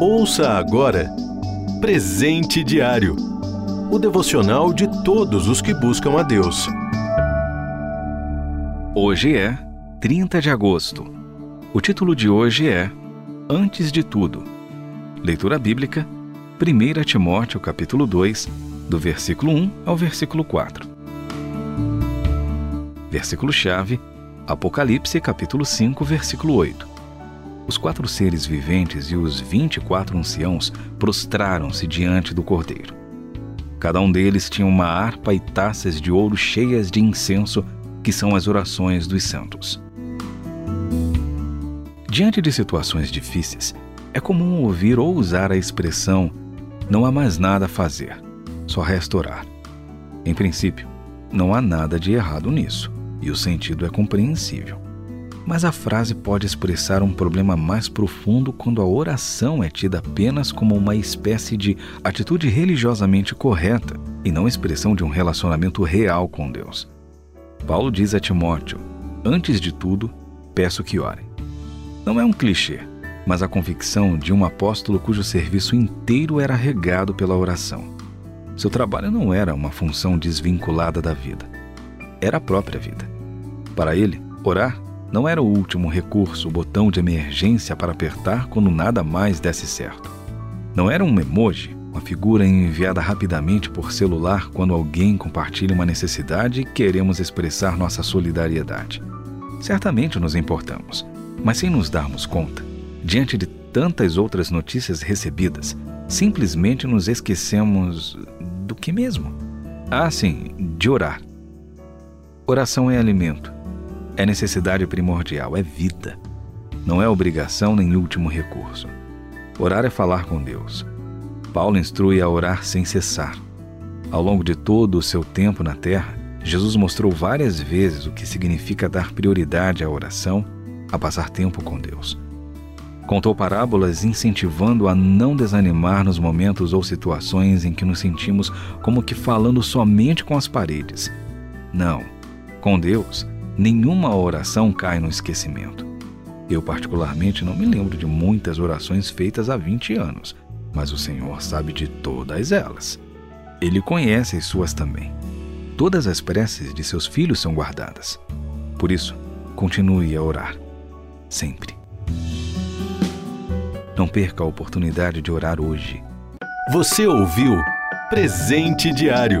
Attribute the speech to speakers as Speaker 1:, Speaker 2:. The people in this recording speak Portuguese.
Speaker 1: Ouça agora Presente Diário o devocional de todos os que buscam a Deus.
Speaker 2: Hoje é 30 de agosto. O título de hoje é Antes de tudo. Leitura bíblica 1 Timóteo capítulo 2, do versículo 1 ao versículo 4. Versículo chave Apocalipse capítulo 5, versículo 8. Os quatro seres viventes e os vinte e quatro anciãos prostraram-se diante do Cordeiro. Cada um deles tinha uma harpa e taças de ouro cheias de incenso, que são as orações dos santos. Diante de situações difíceis, é comum ouvir ou usar a expressão não há mais nada a fazer, só resta orar. Em princípio, não há nada de errado nisso, e o sentido é compreensível. Mas a frase pode expressar um problema mais profundo quando a oração é tida apenas como uma espécie de atitude religiosamente correta e não expressão de um relacionamento real com Deus. Paulo diz a Timóteo: Antes de tudo, peço que orem. Não é um clichê, mas a convicção de um apóstolo cujo serviço inteiro era regado pela oração. Seu trabalho não era uma função desvinculada da vida, era a própria vida. Para ele, orar não era o último recurso, o botão de emergência para apertar quando nada mais desse certo. Não era um emoji, uma figura enviada rapidamente por celular quando alguém compartilha uma necessidade e queremos expressar nossa solidariedade. Certamente nos importamos, mas sem nos darmos conta, diante de tantas outras notícias recebidas, simplesmente nos esquecemos do que mesmo? Ah, sim, de orar. Oração é alimento é necessidade primordial, é vida. Não é obrigação nem último recurso. Orar é falar com Deus. Paulo instrui a orar sem cessar. Ao longo de todo o seu tempo na terra, Jesus mostrou várias vezes o que significa dar prioridade à oração, a passar tempo com Deus. Contou parábolas incentivando a não desanimar nos momentos ou situações em que nos sentimos como que falando somente com as paredes. Não, com Deus, nenhuma oração cai no esquecimento. Eu, particularmente, não me lembro de muitas orações feitas há 20 anos, mas o Senhor sabe de todas elas. Ele conhece as suas também. Todas as preces de seus filhos são guardadas. Por isso, continue a orar. Sempre. Não perca a oportunidade de orar hoje.
Speaker 1: Você ouviu Presente Diário